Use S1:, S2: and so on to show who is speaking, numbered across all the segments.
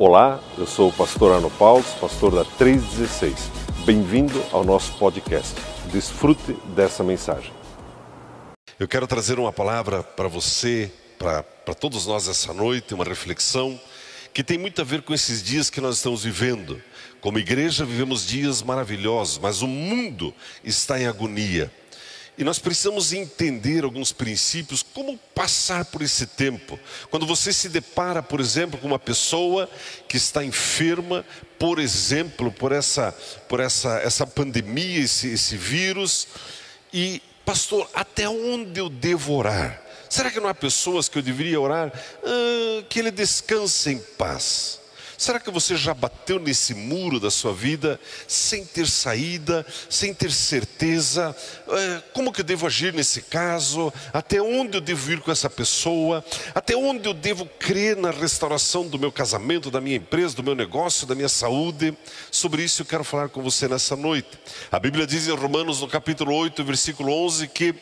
S1: Olá, eu sou o pastor Arno Paulo, pastor da 316. Bem-vindo ao nosso podcast. Desfrute dessa mensagem.
S2: Eu quero trazer uma palavra para você, para todos nós essa noite, uma reflexão que tem muito a ver com esses dias que nós estamos vivendo. Como igreja, vivemos dias maravilhosos, mas o mundo está em agonia. E nós precisamos entender alguns princípios, como passar por esse tempo. Quando você se depara, por exemplo, com uma pessoa que está enferma, por exemplo, por essa, por essa, essa pandemia, esse, esse vírus, e, pastor, até onde eu devo orar? Será que não há pessoas que eu deveria orar? Ah, que ele descanse em paz. Será que você já bateu nesse muro da sua vida sem ter saída, sem ter certeza? É, como que eu devo agir nesse caso? Até onde eu devo ir com essa pessoa? Até onde eu devo crer na restauração do meu casamento, da minha empresa, do meu negócio, da minha saúde? Sobre isso eu quero falar com você nessa noite. A Bíblia diz em Romanos, no capítulo 8, versículo 11, que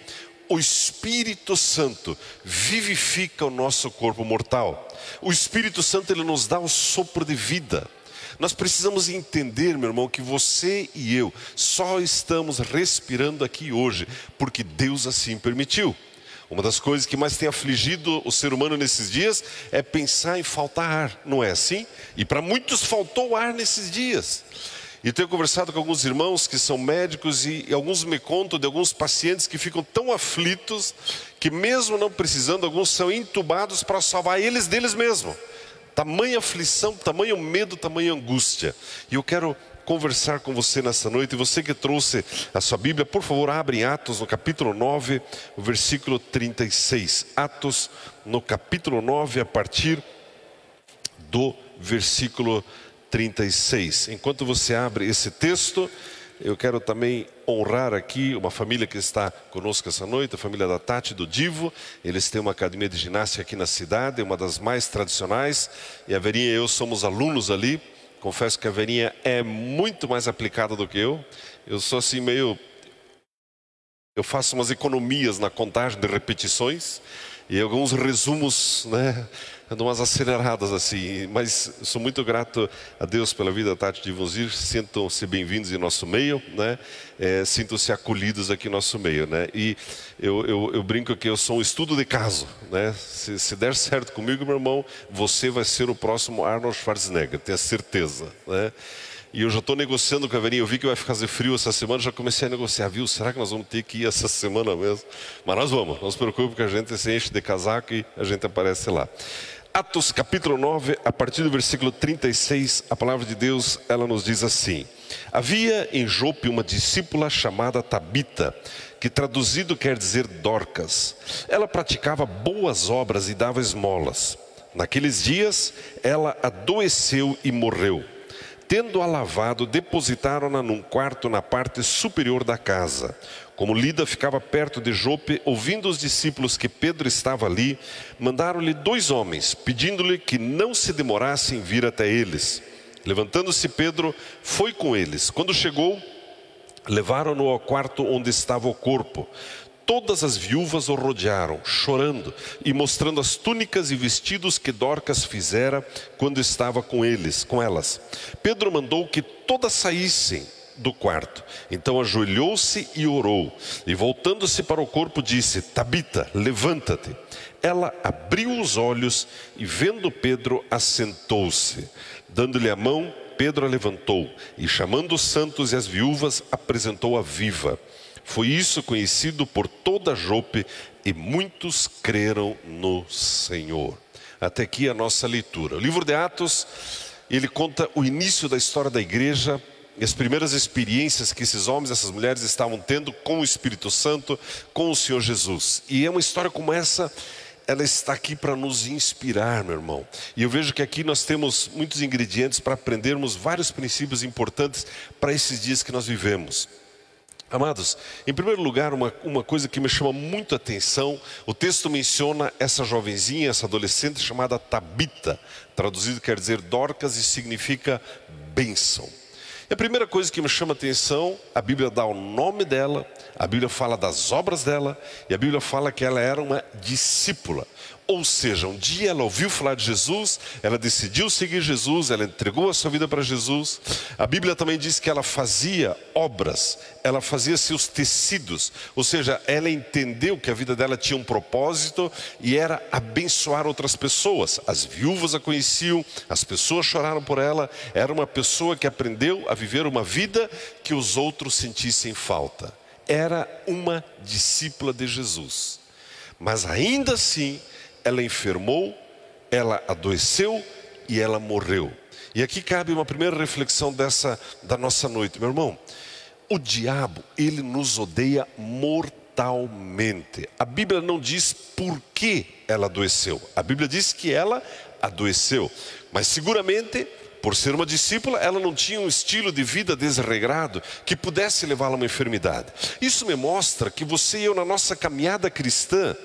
S2: o Espírito Santo vivifica o nosso corpo mortal. O Espírito Santo ele nos dá o sopro de vida. Nós precisamos entender, meu irmão, que você e eu só estamos respirando aqui hoje porque Deus assim permitiu. Uma das coisas que mais tem afligido o ser humano nesses dias é pensar em faltar ar, não é assim? E para muitos faltou ar nesses dias. E tenho conversado com alguns irmãos que são médicos e, e, alguns me contam de alguns pacientes que ficam tão aflitos que mesmo não precisando, alguns são entubados para salvar eles deles mesmos. Tamanha aflição, tamanho medo, tamanha angústia. E eu quero conversar com você nessa noite. E você que trouxe a sua Bíblia, por favor, abre em Atos no capítulo 9, o versículo 36. Atos no capítulo 9, a partir do versículo 36. 36. Enquanto você abre esse texto, eu quero também honrar aqui uma família que está conosco essa noite, a família da Tati do Divo. Eles têm uma academia de ginástica aqui na cidade, uma das mais tradicionais. E a Verinha e eu somos alunos ali. Confesso que a Verinha é muito mais aplicada do que eu. Eu sou assim meio. Eu faço umas economias na contagem de repetições e alguns resumos, né? Ando umas aceleradas assim, mas sou muito grato a Deus pela vida da Tati de Ivonzir, sintam-se bem-vindos em nosso meio, né? É, sintam-se acolhidos aqui em nosso meio, né? E eu, eu, eu, brinco que eu sou um estudo de caso, né? Se, se, der certo comigo, meu irmão, você vai ser o próximo Arnold Schwarzenegger, tenha certeza, né? E eu já estou negociando com a Verinha. Eu vi que vai fazer frio essa semana, já comecei a negociar. Viu? Será que nós vamos ter que ir essa semana mesmo? Mas nós vamos. Não se preocupe que a gente se enche de casaco e a gente aparece lá. Atos capítulo 9, a partir do versículo 36, a palavra de Deus, ela nos diz assim: Havia em Jope uma discípula chamada Tabita, que traduzido quer dizer Dorcas. Ela praticava boas obras e dava esmolas. Naqueles dias, ela adoeceu e morreu. Tendo-a lavado, depositaram-na num quarto na parte superior da casa. Como Lida ficava perto de Jope, ouvindo os discípulos que Pedro estava ali, mandaram-lhe dois homens, pedindo-lhe que não se demorasse em vir até eles. Levantando-se Pedro, foi com eles. Quando chegou, levaram-no ao quarto onde estava o corpo. Todas as viúvas o rodearam, chorando e mostrando as túnicas e vestidos que Dorcas fizera quando estava com eles, com elas. Pedro mandou que todas saíssem do quarto. Então ajoelhou-se e orou, e voltando-se para o corpo disse: Tabita, levanta-te. Ela abriu os olhos e vendo Pedro, assentou-se. Dando-lhe a mão, Pedro a levantou e chamando os santos e as viúvas, apresentou-a viva. Foi isso conhecido por toda Jope e muitos creram no Senhor. Até aqui a nossa leitura. O livro de Atos, ele conta o início da história da igreja e as primeiras experiências que esses homens, essas mulheres estavam tendo com o Espírito Santo, com o Senhor Jesus. E é uma história como essa, ela está aqui para nos inspirar, meu irmão. E eu vejo que aqui nós temos muitos ingredientes para aprendermos vários princípios importantes para esses dias que nós vivemos. Amados, em primeiro lugar, uma, uma coisa que me chama muito a atenção, o texto menciona essa jovenzinha, essa adolescente chamada Tabita, traduzido quer dizer Dorcas e significa bênção. E a primeira coisa que me chama a atenção, a Bíblia dá o nome dela, a Bíblia fala das obras dela, e a Bíblia fala que ela era uma discípula. Ou seja, um dia ela ouviu falar de Jesus, ela decidiu seguir Jesus, ela entregou a sua vida para Jesus. A Bíblia também diz que ela fazia obras, ela fazia seus tecidos, ou seja, ela entendeu que a vida dela tinha um propósito e era abençoar outras pessoas. As viúvas a conheciam, as pessoas choraram por ela, era uma pessoa que aprendeu a viver uma vida que os outros sentissem falta. Era uma discípula de Jesus. Mas ainda assim, ela enfermou, ela adoeceu e ela morreu. E aqui cabe uma primeira reflexão dessa da nossa noite, meu irmão. O diabo, ele nos odeia mortalmente. A Bíblia não diz por que ela adoeceu. A Bíblia diz que ela adoeceu, mas seguramente por ser uma discípula, ela não tinha um estilo de vida desregrado que pudesse levá-la a uma enfermidade. Isso me mostra que você e eu, na nossa caminhada cristã,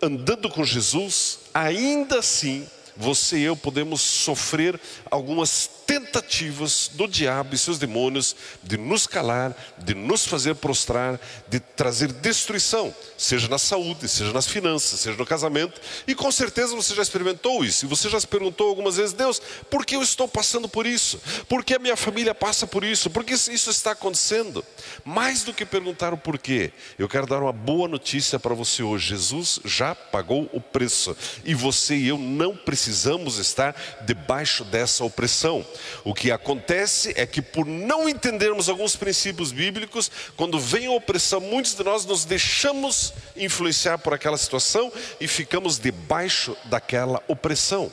S2: andando com Jesus, ainda assim, você e eu podemos sofrer algumas tentativas do diabo e seus demônios de nos calar, de nos fazer prostrar, de trazer destruição, seja na saúde, seja nas finanças, seja no casamento. E com certeza você já experimentou isso. E você já se perguntou algumas vezes: Deus, por que eu estou passando por isso? Por que a minha família passa por isso? Por que isso está acontecendo? Mais do que perguntar o porquê, eu quero dar uma boa notícia para você hoje: Jesus já pagou o preço e você e eu não precisamos estar debaixo dessa opressão. O que acontece é que, por não entendermos alguns princípios bíblicos, quando vem a opressão, muitos de nós nos deixamos influenciar por aquela situação e ficamos debaixo daquela opressão.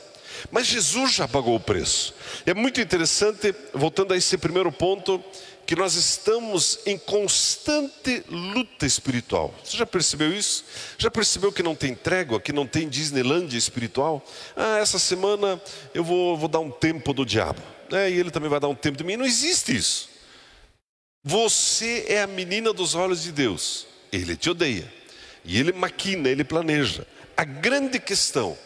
S2: Mas Jesus já pagou o preço. É muito interessante, voltando a esse primeiro ponto, que nós estamos em constante luta espiritual. Você já percebeu isso? Já percebeu que não tem trégua, que não tem Disneylandia espiritual? Ah, essa semana eu vou, vou dar um tempo do diabo. É, e ele também vai dar um tempo de mim. Não existe isso. Você é a menina dos olhos de Deus. Ele te odeia. E ele maquina, ele planeja. A grande questão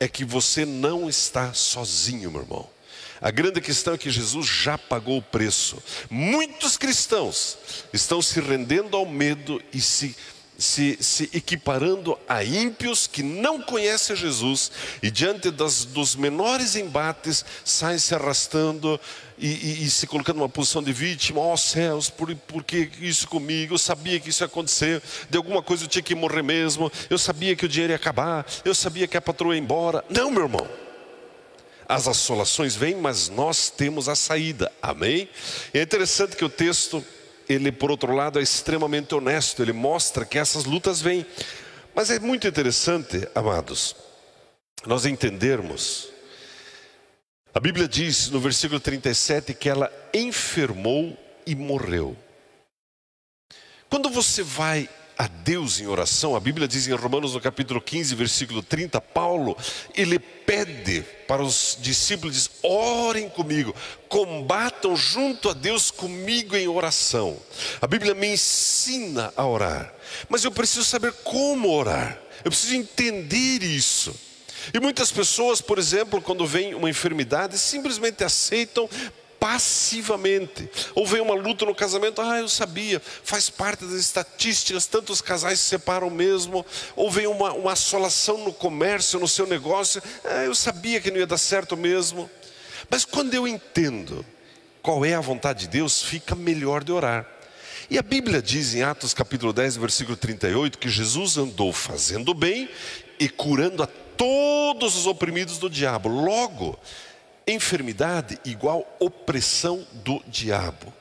S2: é que você não está sozinho, meu irmão. A grande questão é que Jesus já pagou o preço. Muitos cristãos estão se rendendo ao medo e se, se, se equiparando a ímpios que não conhecem Jesus e diante das, dos menores embates saem se arrastando e, e, e, se colocando numa posição de vítima, ó oh, céus, por, por que isso comigo? Eu sabia que isso ia acontecer, de alguma coisa eu tinha que morrer mesmo, eu sabia que o dinheiro ia acabar, eu sabia que a patroa ia embora. Não, meu irmão. As assolações vêm, mas nós temos a saída. Amém? E é interessante que o texto, ele por outro lado é extremamente honesto, ele mostra que essas lutas vêm. Mas é muito interessante, amados, nós entendermos. A Bíblia diz no versículo 37 que ela enfermou e morreu. Quando você vai a Deus em oração, a Bíblia diz em Romanos no capítulo 15, versículo 30, Paulo, ele pede para os discípulos, diz, orem comigo, combatam junto a Deus comigo em oração. A Bíblia me ensina a orar, mas eu preciso saber como orar, eu preciso entender isso. E muitas pessoas, por exemplo, quando vem uma enfermidade, simplesmente aceitam passivamente. Ou vem uma luta no casamento, ah, eu sabia, faz parte das estatísticas, tantos casais se separam mesmo. Ou vem uma, uma assolação no comércio, no seu negócio, ah, eu sabia que não ia dar certo mesmo. Mas quando eu entendo qual é a vontade de Deus, fica melhor de orar. E a Bíblia diz em Atos capítulo 10, versículo 38, que Jesus andou fazendo bem e curando a todos os oprimidos do diabo. Logo, enfermidade igual opressão do diabo.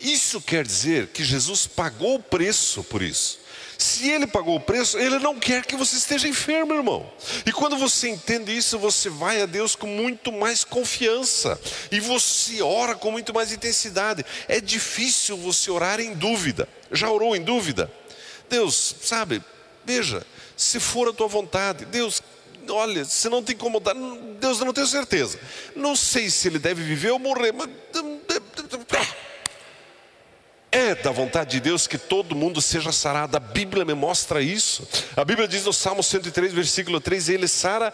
S2: Isso quer dizer que Jesus pagou o preço por isso. Se ele pagou o preço, ele não quer que você esteja enfermo, irmão. E quando você entende isso, você vai a Deus com muito mais confiança e você ora com muito mais intensidade. É difícil você orar em dúvida. Já orou em dúvida? Deus, sabe, veja, se for a tua vontade, Deus, olha, se não te incomodar, Deus, eu não tenho certeza. Não sei se ele deve viver ou morrer, mas. É da vontade de Deus que todo mundo seja sarado. A Bíblia me mostra isso. A Bíblia diz no Salmo 103, versículo 3: Ele sara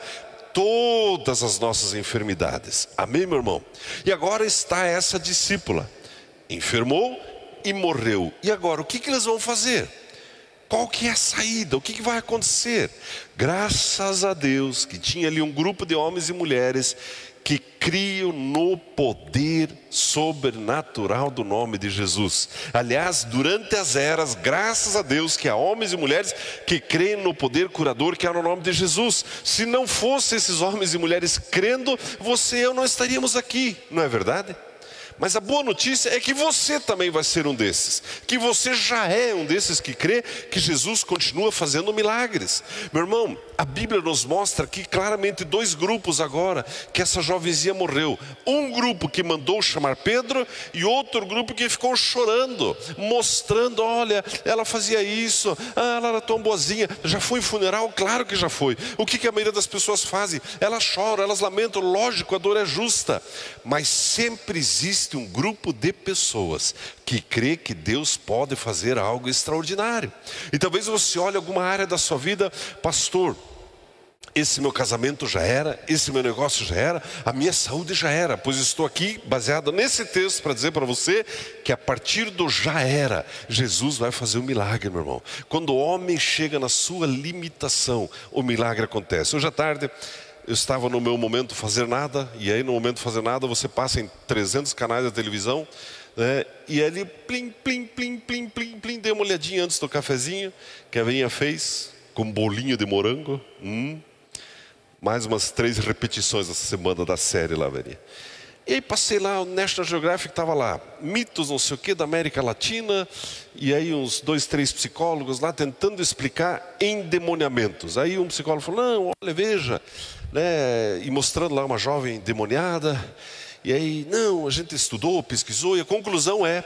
S2: todas as nossas enfermidades. Amém, meu irmão? E agora está essa discípula, enfermou e morreu. E agora, o que, que eles vão fazer? Qual que é a saída? O que, que vai acontecer? Graças a Deus que tinha ali um grupo de homens e mulheres que criam no poder sobrenatural do nome de Jesus. Aliás, durante as eras, graças a Deus que há homens e mulheres que creem no poder curador que há no nome de Jesus. Se não fossem esses homens e mulheres crendo, você e eu não estaríamos aqui, não é verdade? Mas a boa notícia é que você também vai ser um desses, que você já é um desses que crê que Jesus continua fazendo milagres. Meu irmão, a Bíblia nos mostra aqui claramente dois grupos agora que essa jovenzinha morreu. Um grupo que mandou chamar Pedro e outro grupo que ficou chorando, mostrando: olha, ela fazia isso, ah, ela era tão boazinha. Já foi funeral? Claro que já foi. O que, que a maioria das pessoas fazem? Elas choram, elas lamentam, lógico, a dor é justa, mas sempre existe um grupo de pessoas que crê que Deus pode fazer algo extraordinário. E talvez você olhe alguma área da sua vida, pastor esse meu casamento já era, esse meu negócio já era, a minha saúde já era, pois estou aqui baseado nesse texto para dizer para você que a partir do já era, Jesus vai fazer um milagre, meu irmão. Quando o homem chega na sua limitação, o milagre acontece. Hoje à tarde, eu estava no meu momento fazer nada, e aí no momento fazer nada você passa em 300 canais da televisão, né? e ali, plim, plim, plim, plim, plim, plim, dei uma olhadinha antes do cafezinho que a Veinha fez, com bolinho de morango. Hum, mais umas três repetições essa semana da série lá, Verinha. E aí passei lá, o National Geographic estava lá, mitos não sei o que da América Latina, e aí uns dois, três psicólogos lá tentando explicar endemoniamentos. Aí um psicólogo falou, não, olha, veja, né, e mostrando lá uma jovem demoniada, e aí, não, a gente estudou, pesquisou, e a conclusão é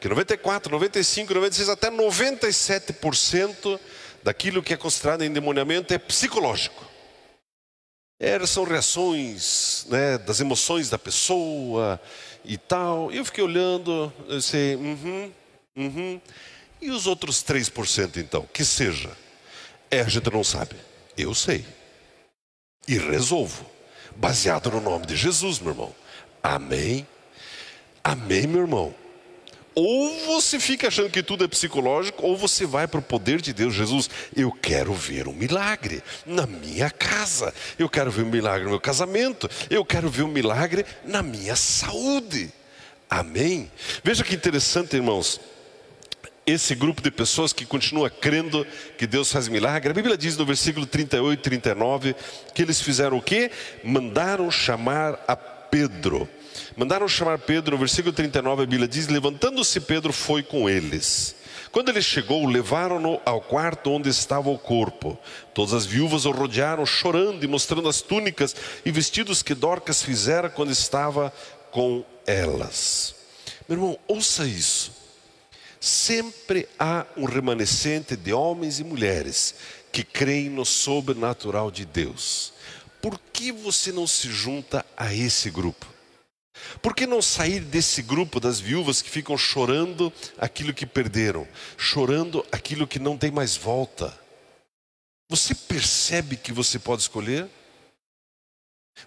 S2: que 94, 95, 96, até 97% daquilo que é considerado endemoniamento é psicológico. Era, são reações né, das emoções da pessoa e tal. E eu fiquei olhando, eu sei, uhum, uhum. E os outros 3% então? Que seja. É, a gente não sabe. Eu sei. E resolvo. Baseado no nome de Jesus, meu irmão. Amém. Amém, meu irmão. Ou você fica achando que tudo é psicológico, ou você vai para o poder de Deus. Jesus, eu quero ver um milagre na minha casa, eu quero ver um milagre no meu casamento, eu quero ver um milagre na minha saúde. Amém? Veja que interessante, irmãos. Esse grupo de pessoas que continua crendo que Deus faz milagre, a Bíblia diz no versículo 38 e 39 que eles fizeram o quê? Mandaram chamar a Pedro. Mandaram chamar Pedro, no versículo 39 a Bíblia diz: Levantando-se Pedro foi com eles. Quando ele chegou, levaram-no ao quarto onde estava o corpo. Todas as viúvas o rodearam, chorando e mostrando as túnicas e vestidos que Dorcas fizera quando estava com elas. Meu irmão, ouça isso. Sempre há um remanescente de homens e mulheres que creem no sobrenatural de Deus. Por que você não se junta a esse grupo? Por que não sair desse grupo das viúvas que ficam chorando aquilo que perderam, chorando aquilo que não tem mais volta? Você percebe que você pode escolher?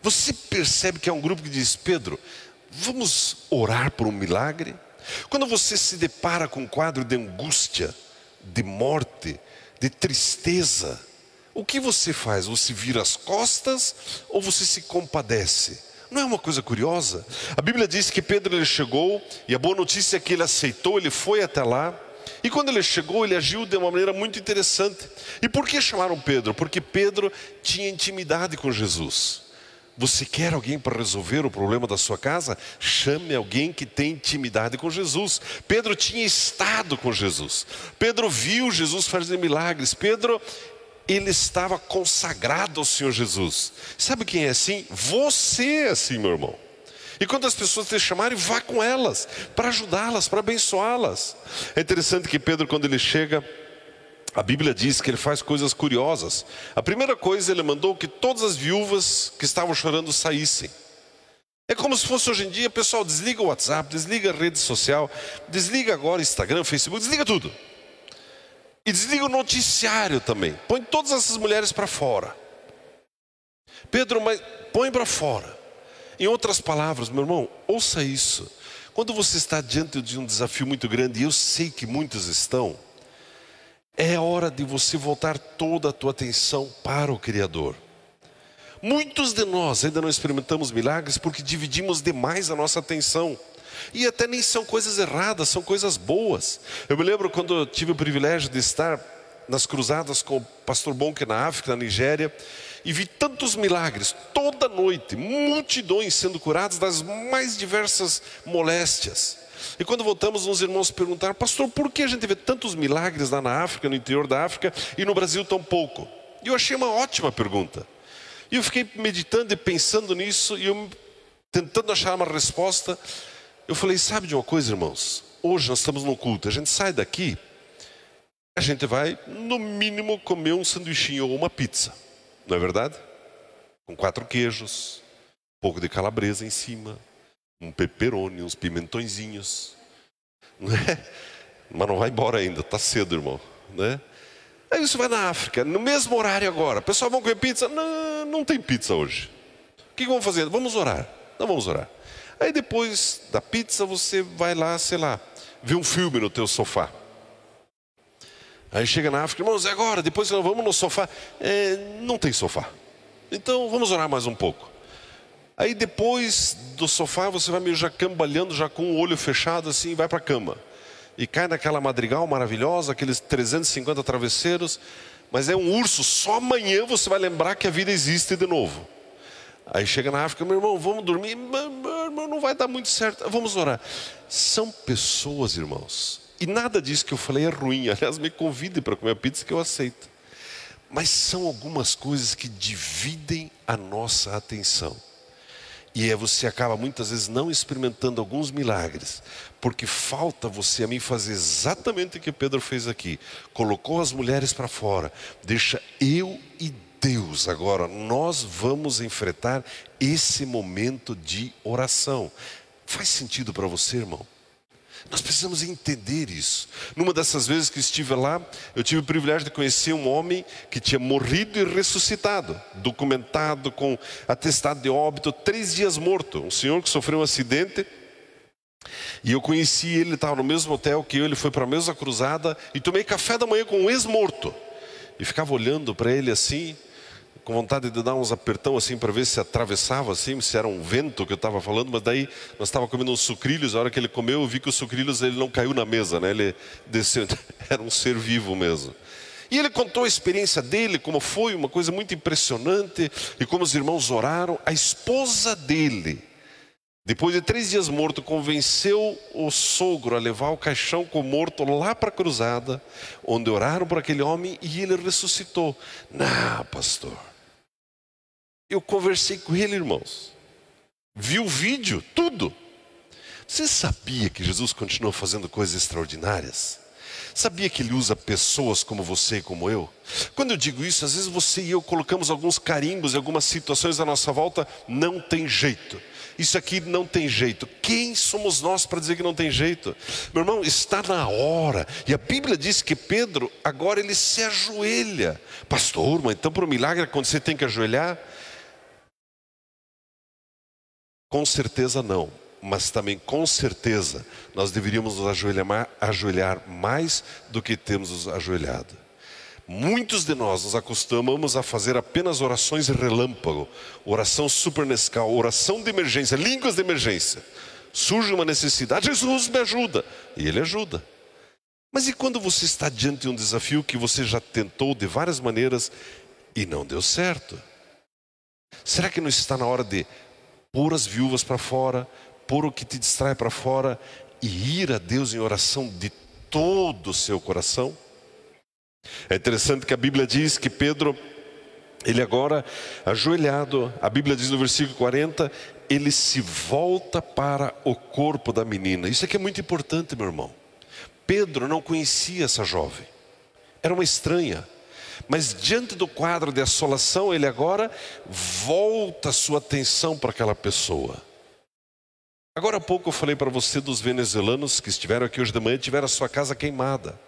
S2: Você percebe que é um grupo que diz: Pedro, vamos orar por um milagre? Quando você se depara com um quadro de angústia, de morte, de tristeza, o que você faz? Você vira as costas ou você se compadece? Não é uma coisa curiosa? A Bíblia diz que Pedro ele chegou e a boa notícia é que ele aceitou, ele foi até lá. E quando ele chegou, ele agiu de uma maneira muito interessante. E por que chamaram Pedro? Porque Pedro tinha intimidade com Jesus. Você quer alguém para resolver o problema da sua casa? Chame alguém que tem intimidade com Jesus. Pedro tinha estado com Jesus. Pedro viu Jesus fazer milagres. Pedro ele estava consagrado ao Senhor Jesus. Sabe quem é assim? Você é assim, meu irmão. E quando as pessoas te chamarem, vá com elas, para ajudá-las, para abençoá-las. É interessante que Pedro, quando ele chega, a Bíblia diz que ele faz coisas curiosas. A primeira coisa, ele mandou que todas as viúvas que estavam chorando saíssem. É como se fosse hoje em dia, pessoal, desliga o WhatsApp, desliga a rede social, desliga agora Instagram, Facebook, desliga tudo. E desliga o noticiário também. Põe todas essas mulheres para fora. Pedro, mas põe para fora. Em outras palavras, meu irmão, ouça isso. Quando você está diante de um desafio muito grande, e eu sei que muitos estão, é hora de você voltar toda a tua atenção para o Criador. Muitos de nós ainda não experimentamos milagres porque dividimos demais a nossa atenção. E até nem são coisas erradas, são coisas boas. Eu me lembro quando tive o privilégio de estar nas cruzadas com o pastor Bonke na África, na Nigéria, e vi tantos milagres, toda noite, multidões sendo curadas das mais diversas moléstias. E quando voltamos, uns irmãos perguntaram, pastor, por que a gente vê tantos milagres lá na África, no interior da África, e no Brasil tão pouco? E eu achei uma ótima pergunta. E eu fiquei meditando e pensando nisso, e eu tentando achar uma resposta. Eu falei, sabe de uma coisa, irmãos? Hoje nós estamos no culto, a gente sai daqui, a gente vai, no mínimo, comer um sanduichinho ou uma pizza. Não é verdade? Com quatro queijos, um pouco de calabresa em cima, um pepperoni, uns pimentõezinhos. Não é? Mas não vai embora ainda, está cedo, irmão. Né? Aí você vai na África, no mesmo horário agora. Pessoal, vão comer pizza? Não, não tem pizza hoje. O que vamos fazer? Vamos orar. Não vamos orar. Aí depois da pizza você vai lá, sei lá, ver um filme no teu sofá. Aí chega na África, irmãos, é agora, depois nós vamos no sofá. É, não tem sofá. Então vamos orar mais um pouco. Aí depois do sofá você vai meio já cambalhando, já com o olho fechado assim, e vai para a cama. E cai naquela madrigal maravilhosa, aqueles 350 travesseiros, mas é um urso, só amanhã você vai lembrar que a vida existe de novo. Aí chega na África, meu irmão, vamos dormir, meu irmão, não vai dar muito certo, vamos orar. São pessoas, irmãos, e nada disso que eu falei é ruim, aliás, me convide para comer pizza que eu aceito. Mas são algumas coisas que dividem a nossa atenção. E é você acaba muitas vezes não experimentando alguns milagres, porque falta você a mim fazer exatamente o que Pedro fez aqui. Colocou as mulheres para fora, deixa eu e Deus agora, nós vamos enfrentar esse momento de oração. Faz sentido para você, irmão? Nós precisamos entender isso. Numa dessas vezes que estive lá, eu tive o privilégio de conhecer um homem que tinha morrido e ressuscitado, documentado com atestado de óbito, três dias morto. Um senhor que sofreu um acidente. E eu conheci ele, estava no mesmo hotel que eu, ele foi para a mesma cruzada e tomei café da manhã com um ex-morto. E ficava olhando para ele assim, com vontade de dar uns apertão assim para ver se atravessava assim, se era um vento que eu estava falando, mas daí nós estávamos comendo uns sucrilhos, a hora que ele comeu, eu vi que os sucrilhos ele não caiu na mesa, né? Ele desceu, era um ser vivo mesmo. E ele contou a experiência dele, como foi, uma coisa muito impressionante, e como os irmãos oraram. A esposa dele, depois de três dias morto, convenceu o sogro a levar o caixão com o morto lá para a cruzada, onde oraram por aquele homem e ele ressuscitou. Não, pastor. Eu conversei com ele, irmãos. Vi o vídeo, tudo. Você sabia que Jesus continua fazendo coisas extraordinárias? Sabia que ele usa pessoas como você e como eu? Quando eu digo isso, às vezes você e eu colocamos alguns carimbos em algumas situações à nossa volta, não tem jeito. Isso aqui não tem jeito. Quem somos nós para dizer que não tem jeito? Meu irmão, está na hora. E a Bíblia diz que Pedro, agora ele se ajoelha. Pastor, mas então para o milagre acontecer tem que ajoelhar? Com certeza não, mas também com certeza nós deveríamos nos ajoelhar, ajoelhar mais do que temos nos ajoelhado. Muitos de nós nos acostumamos a fazer apenas orações relâmpago, oração supernescal, oração de emergência, línguas de emergência. Surge uma necessidade, Jesus me ajuda, e Ele ajuda. Mas e quando você está diante de um desafio que você já tentou de várias maneiras e não deu certo? Será que não está na hora de pôr as viúvas para fora, pôr o que te distrai para fora e ir a Deus em oração de todo o seu coração? É interessante que a Bíblia diz que Pedro, ele agora ajoelhado, a Bíblia diz no versículo 40, ele se volta para o corpo da menina. Isso aqui é muito importante, meu irmão. Pedro não conhecia essa jovem, era uma estranha. Mas diante do quadro de assolação, ele agora volta sua atenção para aquela pessoa. Agora há pouco eu falei para você dos venezuelanos que estiveram aqui hoje de manhã e tiveram a sua casa queimada.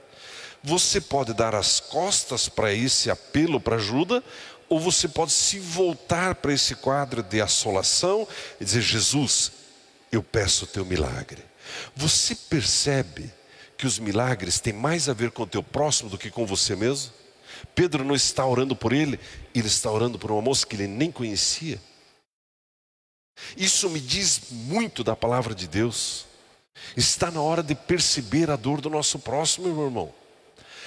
S2: Você pode dar as costas para esse apelo para ajuda, ou você pode se voltar para esse quadro de assolação e dizer: Jesus, eu peço o teu milagre. Você percebe que os milagres têm mais a ver com o teu próximo do que com você mesmo? Pedro não está orando por ele, ele está orando por uma moça que ele nem conhecia. Isso me diz muito da palavra de Deus. Está na hora de perceber a dor do nosso próximo, meu irmão.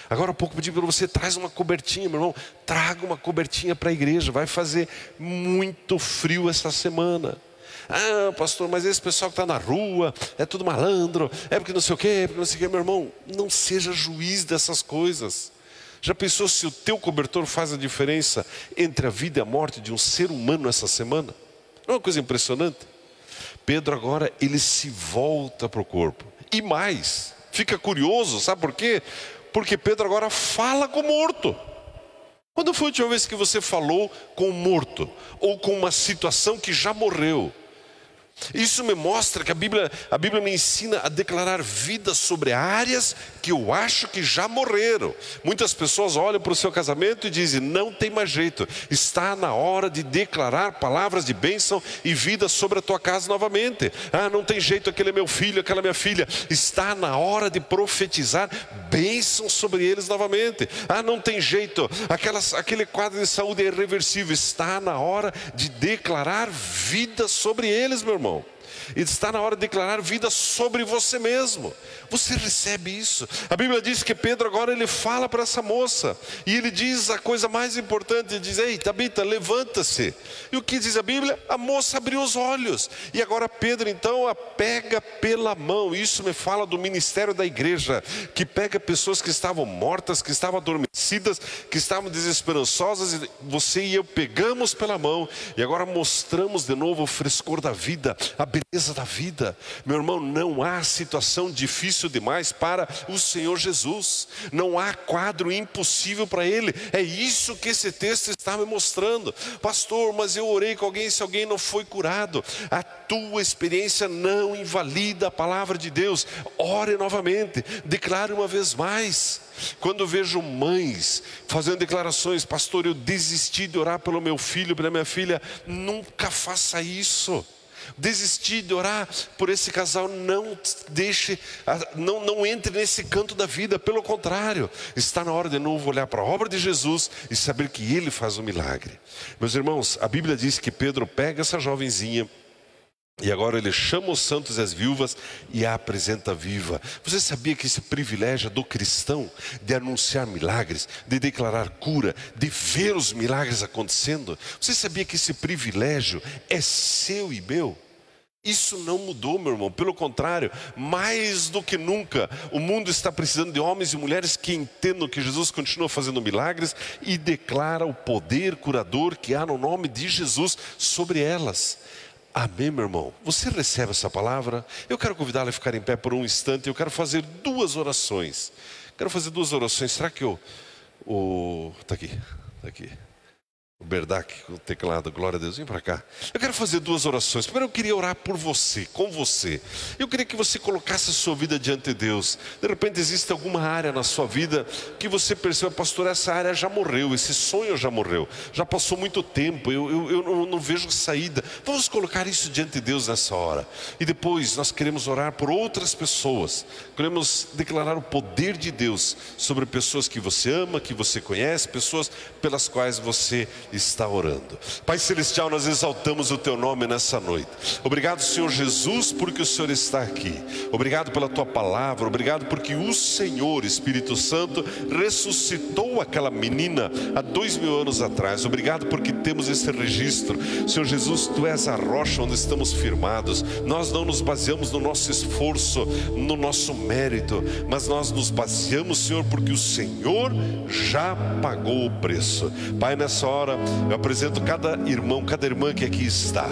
S2: Agora há pouco pedi para você, traz uma cobertinha, meu irmão. Traga uma cobertinha para a igreja. Vai fazer muito frio essa semana. Ah, pastor, mas esse pessoal que está na rua é tudo malandro, é porque não sei o quê, é porque não sei o quê. Meu irmão, não seja juiz dessas coisas. Já pensou se o teu cobertor faz a diferença entre a vida e a morte de um ser humano essa semana? Não é uma coisa impressionante? Pedro agora ele se volta para o corpo. E mais, fica curioso, sabe por quê? Porque Pedro agora fala com o morto. Quando foi a última vez que você falou com o morto? Ou com uma situação que já morreu? Isso me mostra que a Bíblia, a Bíblia me ensina a declarar vida sobre áreas que eu acho que já morreram. Muitas pessoas olham para o seu casamento e dizem: não tem mais jeito, está na hora de declarar palavras de bênção e vida sobre a tua casa novamente. Ah, não tem jeito, aquele é meu filho, aquela é minha filha. Está na hora de profetizar bênção sobre eles novamente. Ah, não tem jeito, aquelas, aquele quadro de saúde é irreversível. Está na hora de declarar vida sobre eles, meu irmão irmão. E está na hora de declarar vida sobre você mesmo. Você recebe isso. A Bíblia diz que Pedro agora ele fala para essa moça. E ele diz a coisa mais importante: ele diz, Ei, Tabita, levanta-se. E o que diz a Bíblia? A moça abriu os olhos. E agora Pedro então a pega pela mão. Isso me fala do ministério da igreja, que pega pessoas que estavam mortas, que estavam adormecidas, que estavam desesperançosas. E você e eu pegamos pela mão. E agora mostramos de novo o frescor da vida, a beleza da vida. Meu irmão, não há situação difícil demais para o Senhor Jesus. Não há quadro impossível para Ele. É isso que esse texto está me mostrando. Pastor, mas eu orei com alguém, se alguém não foi curado. A tua experiência não invalida a palavra de Deus. Ore novamente, declare uma vez mais. Quando vejo mães fazendo declarações, pastor, eu desisti de orar pelo meu filho, pela minha filha, nunca faça isso desistir de orar por esse casal, não deixe, não, não entre nesse canto da vida, pelo contrário, está na hora de novo olhar para a obra de Jesus e saber que Ele faz o um milagre. Meus irmãos, a Bíblia diz que Pedro pega essa jovenzinha, e agora ele chama os santos e as viúvas e a apresenta viva. Você sabia que esse privilégio do cristão de anunciar milagres, de declarar cura, de ver os milagres acontecendo? Você sabia que esse privilégio é seu e meu? Isso não mudou, meu irmão. Pelo contrário, mais do que nunca, o mundo está precisando de homens e mulheres que entendam que Jesus continua fazendo milagres e declara o poder curador que há no nome de Jesus sobre elas. Amém, meu irmão? Você recebe essa palavra? Eu quero convidá-lo a ficar em pé por um instante. Eu quero fazer duas orações. Quero fazer duas orações. Será que eu. Está aqui. Está aqui o Berdak com o teclado, glória a Deus, vem para cá. Eu quero fazer duas orações. Primeiro eu queria orar por você, com você. Eu queria que você colocasse a sua vida diante de Deus. De repente existe alguma área na sua vida que você perceba, pastor, essa área já morreu, esse sonho já morreu, já passou muito tempo, eu, eu, eu não, não vejo saída. Vamos colocar isso diante de Deus nessa hora. E depois nós queremos orar por outras pessoas. Queremos declarar o poder de Deus sobre pessoas que você ama, que você conhece, pessoas pelas quais você está orando. Pai Celestial, nós exaltamos o teu nome nessa noite. Obrigado, Senhor Jesus, porque o Senhor está aqui. Obrigado pela tua palavra. Obrigado porque o Senhor, Espírito Santo, ressuscitou aquela menina há dois mil anos atrás. Obrigado porque temos esse registro. Senhor Jesus, tu és a rocha onde estamos firmados. Nós não nos baseamos no nosso esforço, no nosso mérito, mas nós nos baseamos, Senhor, porque o Senhor já pagou o preço. Pai, nessa hora eu apresento cada irmão, cada irmã que aqui está.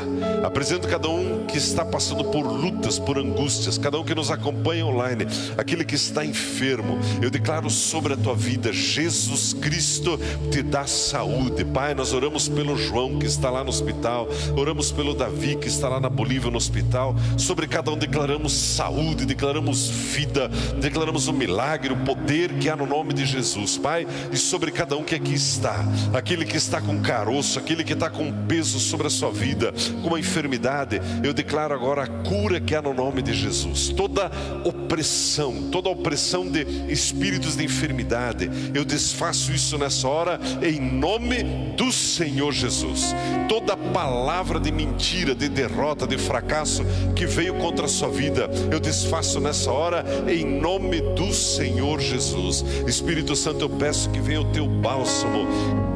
S2: Apresento cada um que está passando por lutas, por angústias, cada um que nos acompanha online, aquele que está enfermo. Eu declaro sobre a tua vida, Jesus Cristo te dá saúde. Pai, nós oramos pelo João que está lá no hospital, oramos pelo Davi que está lá na Bolívia no hospital. Sobre cada um declaramos saúde, declaramos vida, declaramos o milagre, o poder que há no nome de Jesus, Pai, e sobre cada um que aqui está, aquele que está com com caroço, aquele que está com peso sobre a sua vida, com uma enfermidade, eu declaro agora a cura que há no nome de Jesus. Toda opressão, toda opressão de espíritos de enfermidade, eu desfaço isso nessa hora em nome do Senhor Jesus. Toda palavra de mentira, de derrota, de fracasso que veio contra a sua vida, eu desfaço nessa hora em nome do Senhor Jesus. Espírito Santo, eu peço que venha o teu bálsamo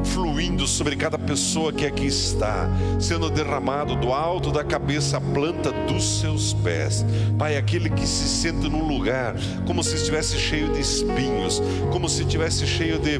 S2: fluindo sobre cada pessoa que aqui está, sendo derramado do alto da cabeça à planta dos seus pés. Pai, aquele que se senta num lugar como se estivesse cheio de espinhos, como se estivesse cheio de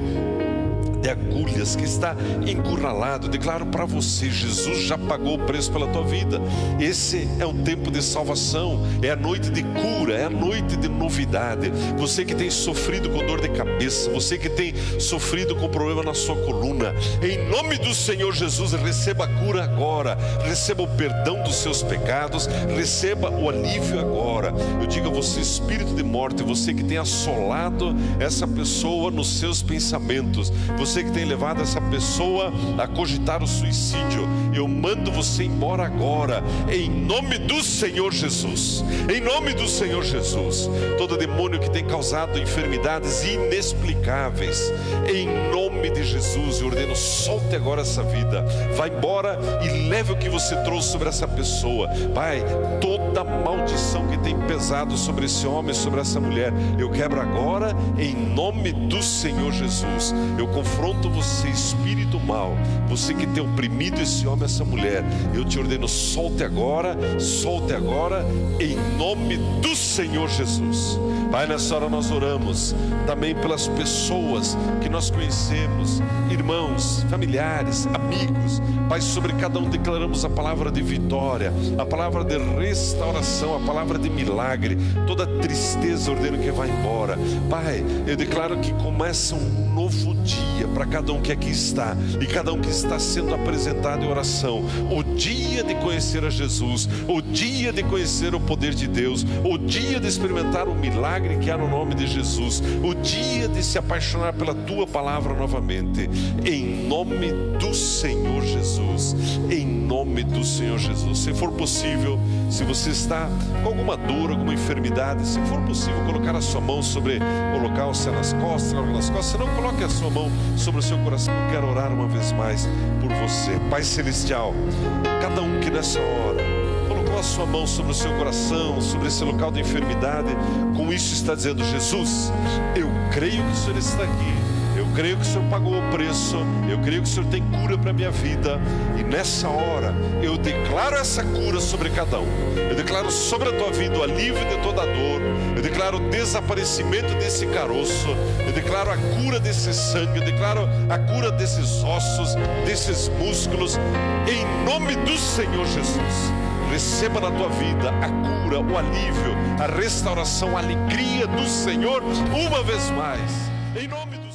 S2: de agulhas, que está encurralado. Declaro para você: Jesus já pagou o preço pela tua vida. Esse é um tempo de salvação, é a noite de cura, é a noite de novidade. Você que tem sofrido com dor de cabeça, você que tem sofrido com problema na sua coluna, em nome do Senhor Jesus, receba a cura agora, receba o perdão dos seus pecados, receba o alívio agora. Eu digo a você, espírito de morte, você que tem assolado essa pessoa nos seus pensamentos, você você que tem levado essa pessoa a cogitar o suicídio, eu mando você embora agora, em nome do Senhor Jesus. Em nome do Senhor Jesus. Todo demônio que tem causado enfermidades inexplicáveis, em nome de Jesus, eu ordeno, solte agora essa vida. Vá embora e leve o que você trouxe sobre essa pessoa. Pai, toda maldição que tem pesado sobre esse homem, sobre essa mulher, eu quebro agora, em nome do Senhor Jesus. Eu confronto confronto você, espírito mal, você que tem oprimido esse homem, essa mulher, eu te ordeno, solte agora, solte agora, em nome do Senhor Jesus. Pai, nessa hora nós oramos também pelas pessoas que nós conhecemos, irmãos, familiares, amigos. Pai, sobre cada um declaramos a palavra de vitória, a palavra de restauração, a palavra de milagre. Toda tristeza ordeno que vá embora. Pai, eu declaro que começa um novo dia para cada um que aqui está e cada um que está sendo apresentado em oração. O dia de conhecer a Jesus, o dia de conhecer o poder de Deus, o dia de experimentar o milagre que há no nome de Jesus, o dia de se apaixonar pela tua palavra novamente. Em nome do Senhor Jesus. Em nome do Senhor Jesus. Se for possível, se você está com alguma dor, alguma enfermidade, se for possível colocar a sua mão sobre o local, se é nas costas, nas costas, se não coloque a sua mão sobre o seu coração. Eu quero orar uma vez mais por você. Pai Celestial, cada um que nessa hora colocou a sua mão sobre o seu coração, sobre esse local de enfermidade, com isso está dizendo: Jesus, eu creio que o Senhor está aqui creio que o Senhor pagou o preço, eu creio que o Senhor tem cura para a minha vida, e nessa hora eu declaro essa cura sobre cada um, eu declaro sobre a tua vida o alívio de toda dor, eu declaro o desaparecimento desse caroço, eu declaro a cura desse sangue, eu declaro a cura desses ossos, desses músculos, em nome do Senhor Jesus receba na tua vida a cura, o alívio, a restauração, a alegria do Senhor uma vez mais. Em nome do